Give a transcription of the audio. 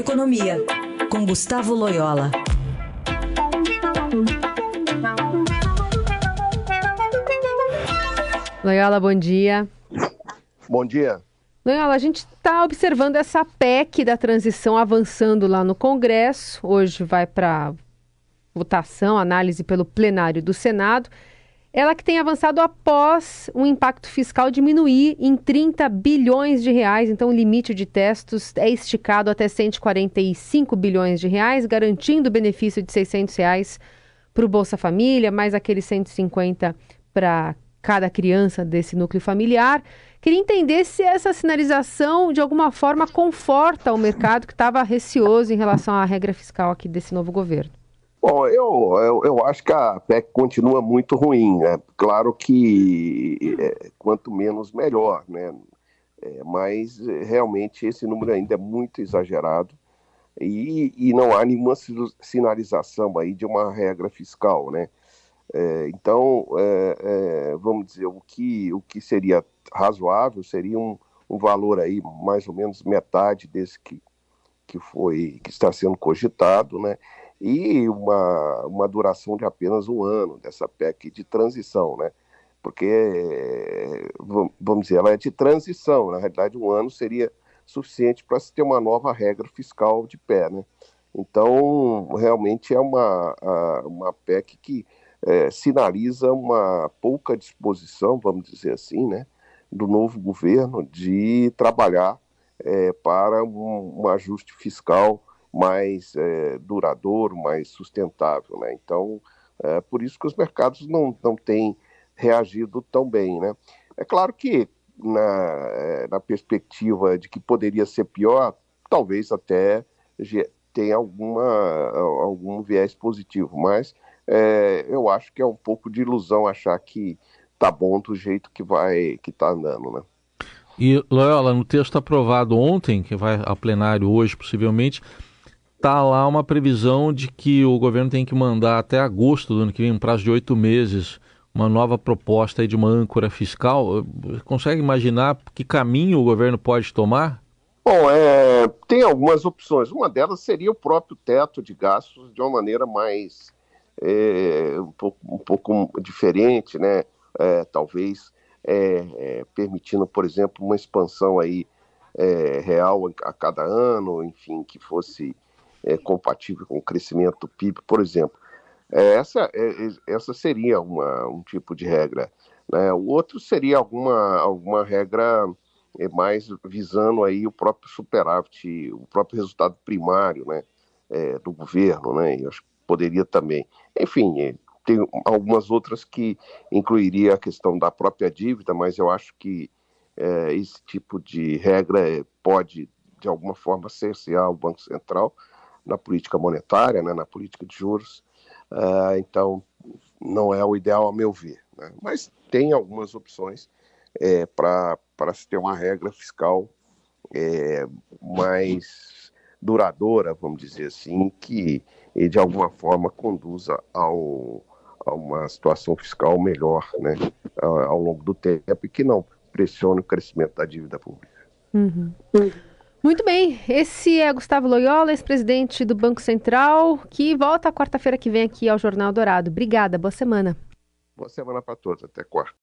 Economia, com Gustavo Loyola. Loyola, bom dia. Bom dia. Loyola, a gente está observando essa PEC da transição avançando lá no Congresso. Hoje vai para votação, análise pelo plenário do Senado. Ela que tem avançado após o impacto fiscal diminuir em 30 bilhões de reais, então o limite de testos é esticado até 145 bilhões de reais, garantindo o benefício de 600 reais para o Bolsa Família, mais aqueles 150 para cada criança desse núcleo familiar. Queria entender se essa sinalização de alguma forma conforta o mercado que estava receoso em relação à regra fiscal aqui desse novo governo. Bom, eu, eu, eu, acho que a PEC continua muito ruim. Né? Claro que é, quanto menos, melhor, né? É, mas realmente esse número ainda é muito exagerado e, e não há nenhuma sinalização aí de uma regra fiscal, né? É, então, é, é, vamos dizer, o que, o que seria razoável seria um, um valor aí mais ou menos metade desse que, que foi que está sendo cogitado, né? E uma, uma duração de apenas um ano dessa PEC de transição, né? Porque, vamos dizer, ela é de transição, na realidade um ano seria suficiente para se ter uma nova regra fiscal de pé, né? Então, realmente é uma, uma PEC que é, sinaliza uma pouca disposição, vamos dizer assim, né, do novo governo de trabalhar é, para um, um ajuste fiscal mais é, duradouro, mais sustentável. Né? Então, é por isso que os mercados não, não têm reagido tão bem. Né? É claro que, na, é, na perspectiva de que poderia ser pior, talvez até tenha alguma, algum viés positivo, mas é, eu acho que é um pouco de ilusão achar que tá bom do jeito que vai que está andando, né? E Loyola, no texto aprovado ontem, que vai a plenário hoje possivelmente, está lá uma previsão de que o governo tem que mandar até agosto do ano que vem, um prazo de oito meses, uma nova proposta de uma âncora fiscal. Consegue imaginar que caminho o governo pode tomar? Bom, é, tem algumas opções. Uma delas seria o próprio teto de gastos de uma maneira mais é, um, pouco, um pouco diferente, né? É, talvez é, é permitindo, por exemplo, uma expansão aí é, real a cada ano, enfim, que fosse é, compatível com o crescimento do PIB, por exemplo. É, essa, é, é, essa seria uma, um tipo de regra. Né? O outro seria alguma, alguma regra é, mais visando aí o próprio superávit, o próprio resultado primário né, é, do governo, né? Eu acho que poderia também. Enfim, tem algumas outras que incluiria a questão da própria dívida, mas eu acho que esse tipo de regra pode, de alguma forma, cercear o Banco Central na política monetária, né, na política de juros. Uh, então, não é o ideal, a meu ver. Né? Mas tem algumas opções é, para se ter uma regra fiscal é, mais duradoura, vamos dizer assim, que de alguma forma conduza ao, a uma situação fiscal melhor né, ao longo do tempo e que não pressione o crescimento da dívida pública. Uhum. Muito bem, esse é Gustavo Loyola, ex-presidente do Banco Central, que volta quarta-feira que vem aqui ao Jornal Dourado. Obrigada, boa semana. Boa semana para todos, até quarta.